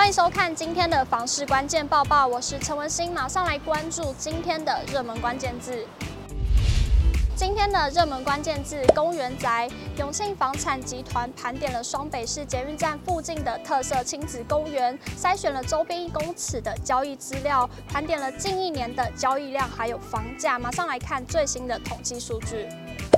欢迎收看今天的房市关键报报，我是陈文心，马上来关注今天的热门关键字。今天的热门关键字：公园宅。永庆房产集团盘点了双北市捷运站附近的特色亲子公园，筛选了周边一公尺的交易资料，盘点了近一年的交易量还有房价。马上来看最新的统计数据。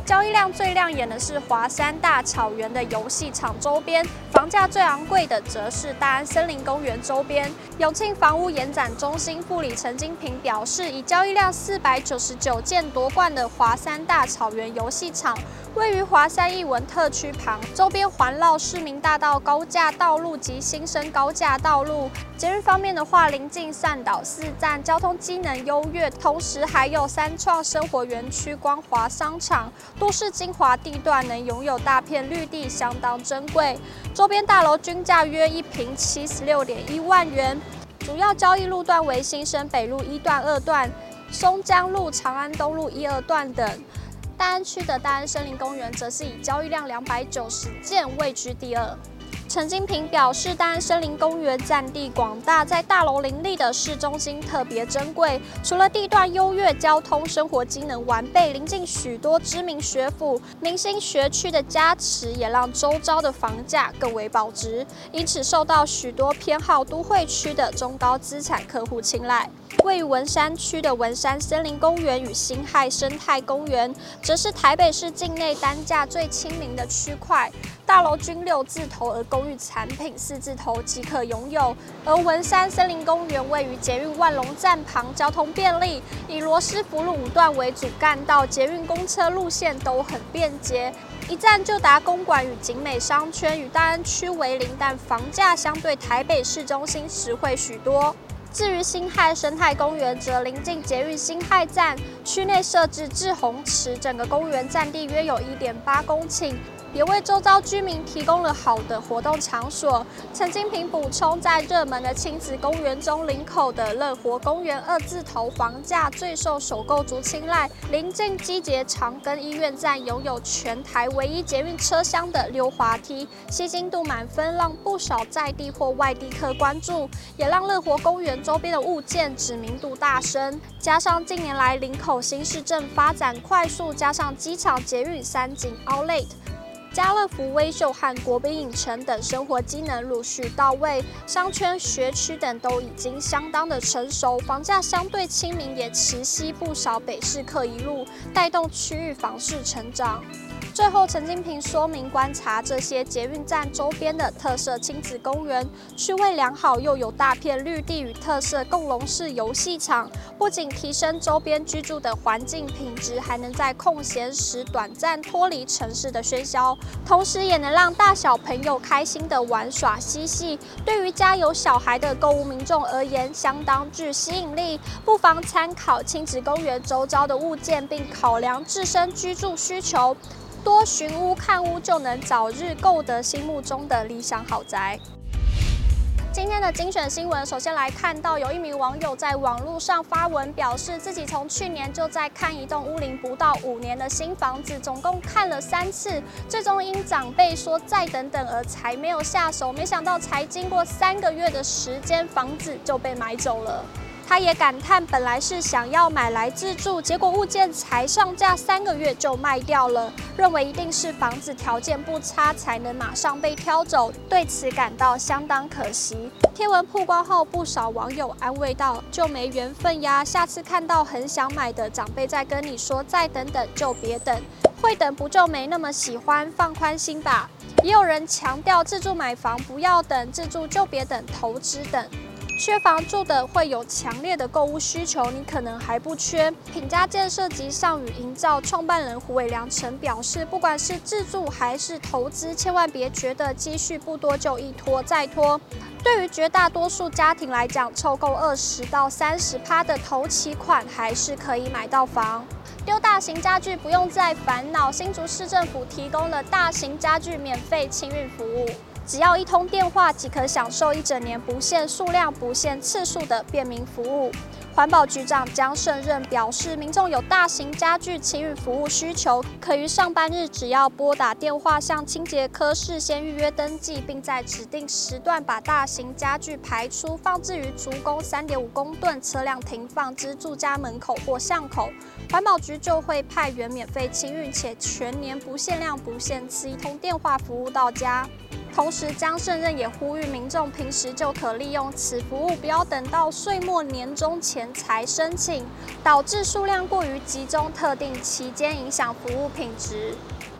交易量最亮眼的是华山大草原的游戏场周边，房价最昂贵的则是大安森林公园周边。永庆房屋延展中心副理陈金平表示，以交易量四百九十九件夺冠的华山大草原游戏场，位于华山艺文特区旁，周边环绕市民大道高架道路及新生高架道路。捷运方面的话，临近善岛四站，交通机能优越，同时还有三创生活园区、光华商场。都市精华地段能拥有大片绿地，相当珍贵。周边大楼均价约一坪七十六点一万元。主要交易路段为新生北路一段、二段、松江路、长安东路一二段等。大安区的大安森林公园则是以交易量两百九十件位居第二。陈金平表示，大安森林公园占地广大，在大楼林立的市中心特别珍贵。除了地段优越、交通生活机能完备，临近许多知名学府、明星学区的加持，也让周遭的房价更为保值，因此受到许多偏好都会区的中高资产客户青睐。位于文山区的文山森林公园与辛亥生态公园，则是台北市境内单价最亲民的区块，大楼均六字头，而公寓产品四字头即可拥有。而文山森林公园位于捷运万隆站旁，交通便利，以罗斯福路五段为主干道，捷运公车路线都很便捷，一站就达公馆与景美商圈，与大安区为邻，但房价相对台北市中心实惠许多。至于辛亥生态公园，则临近捷运辛亥站，区内设置滞洪池，整个公园占地约有一点八公顷。也为周遭居民提供了好的活动场所。陈金平补充，在热门的亲子公园中，林口的乐活公园二字头房价最受首购族青睐。临近机捷长庚医院站，拥有全台唯一捷运车厢的溜滑梯，吸睛度满分，让不少在地或外地客关注，也让乐活公园周边的物件知名度大升。加上近年来林口新市镇发展快速，加上机场捷运三井 Outlet。家乐福、微秀和国宾影城等生活机能陆续到位，商圈、学区等都已经相当的成熟，房价相对亲民，也持吸不少北市客一路，带动区域房市成长。最后，陈金平说明，观察这些捷运站周边的特色亲子公园，区位良好，又有大片绿地与特色共融式游戏场，不仅提升周边居住的环境品质，还能在空闲时短暂脱离城市的喧嚣，同时也能让大小朋友开心的玩耍嬉戏。对于家有小孩的购物民众而言，相当具吸引力，不妨参考亲子公园周遭的物件，并考量自身居住需求。多寻屋看屋，就能早日购得心目中的理想豪宅。今天的精选新闻，首先来看到有一名网友在网络上发文，表示自己从去年就在看一栋屋龄不到五年的新房子，总共看了三次，最终因长辈说再等等而才没有下手。没想到才经过三个月的时间，房子就被买走了。他也感叹，本来是想要买来自住，结果物件才上架三个月就卖掉了，认为一定是房子条件不差才能马上被挑走，对此感到相当可惜。贴文曝光后，不少网友安慰道：“就没缘分呀，下次看到很想买的长辈再跟你说再等等就别等，会等不就没那么喜欢，放宽心吧。”也有人强调，自住买房不要等，自住就别等，投资等。缺房住的会有强烈的购物需求，你可能还不缺。品家建设及尚宇营造创办人胡伟良曾表示，不管是自住还是投资，千万别觉得积蓄不多就一拖再拖。对于绝大多数家庭来讲，凑够二十到三十趴的头期款，还是可以买到房。丢大型家具不用再烦恼，新竹市政府提供了大型家具免费清运服务。只要一通电话即可享受一整年不限数量、不限次数的便民服务。环保局长江胜任表示，民众有大型家具清运服务需求，可于上班日只要拨打电话向清洁科事先预约登记，并在指定时段把大型家具排出，放置于足供三点五公吨车辆停放之住家门口或巷口，环保局就会派员免费清运，且全年不限量不限次，一通电话服务到家。同时，江胜任也呼吁民众平时就可利用此服务，不要等到岁末年终前才申请，导致数量过于集中，特定期间影响服务品质。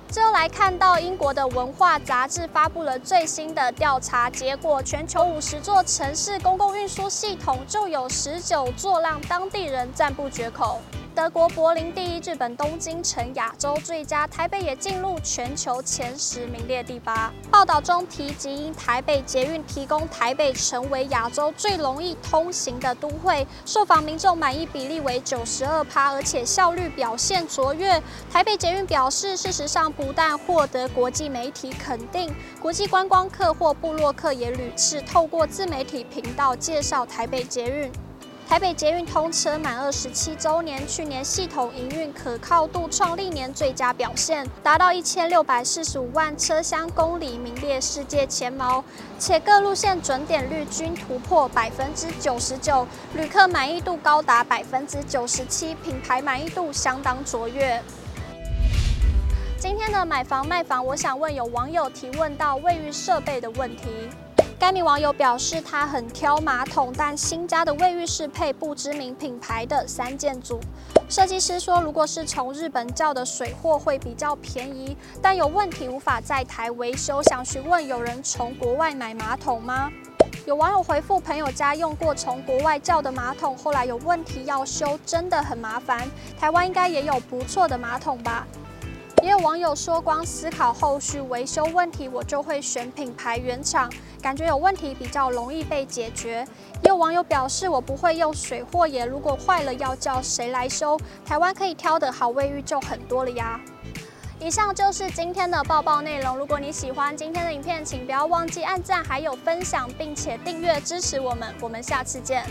最后来看到英国的文化杂志发布了最新的调查结果，全球五十座城市公共运输系统就有十九座让当地人赞不绝口。德国柏林第一，日本东京成亚洲最佳，台北也进入全球前十，名列第八。报道中提及，因台北捷运提供台北成为亚洲最容易通行的都会，受访民众满意比例为九十二趴，而且效率表现卓越。台北捷运表示，事实上不但获得国际媒体肯定，国际观光客或部落客也屡次透过自媒体频道介绍台北捷运。台北捷运通车满二十七周年，去年系统营运可靠度创历年最佳表现，达到一千六百四十五万车厢公里，名列世界前茅。且各路线准点率均突破百分之九十九，旅客满意度高达百分之九十七，品牌满意度相当卓越。今天的买房卖房，我想问有网友提问到卫浴设备的问题。该名网友表示，他很挑马桶，但新家的卫浴是配不知名品牌的三件组。设计师说，如果是从日本叫的水货会比较便宜，但有问题无法在台维修。想询问有人从国外买马桶吗？有网友回复，朋友家用过从国外叫的马桶，后来有问题要修，真的很麻烦。台湾应该也有不错的马桶吧？也有网友说，光思考后续维修问题，我就会选品牌原厂，感觉有问题比较容易被解决。也有网友表示，我不会用水货耶，如果坏了要叫谁来修？台湾可以挑的好卫浴就很多了呀。以上就是今天的报报内容。如果你喜欢今天的影片，请不要忘记按赞，还有分享，并且订阅支持我们。我们下次见。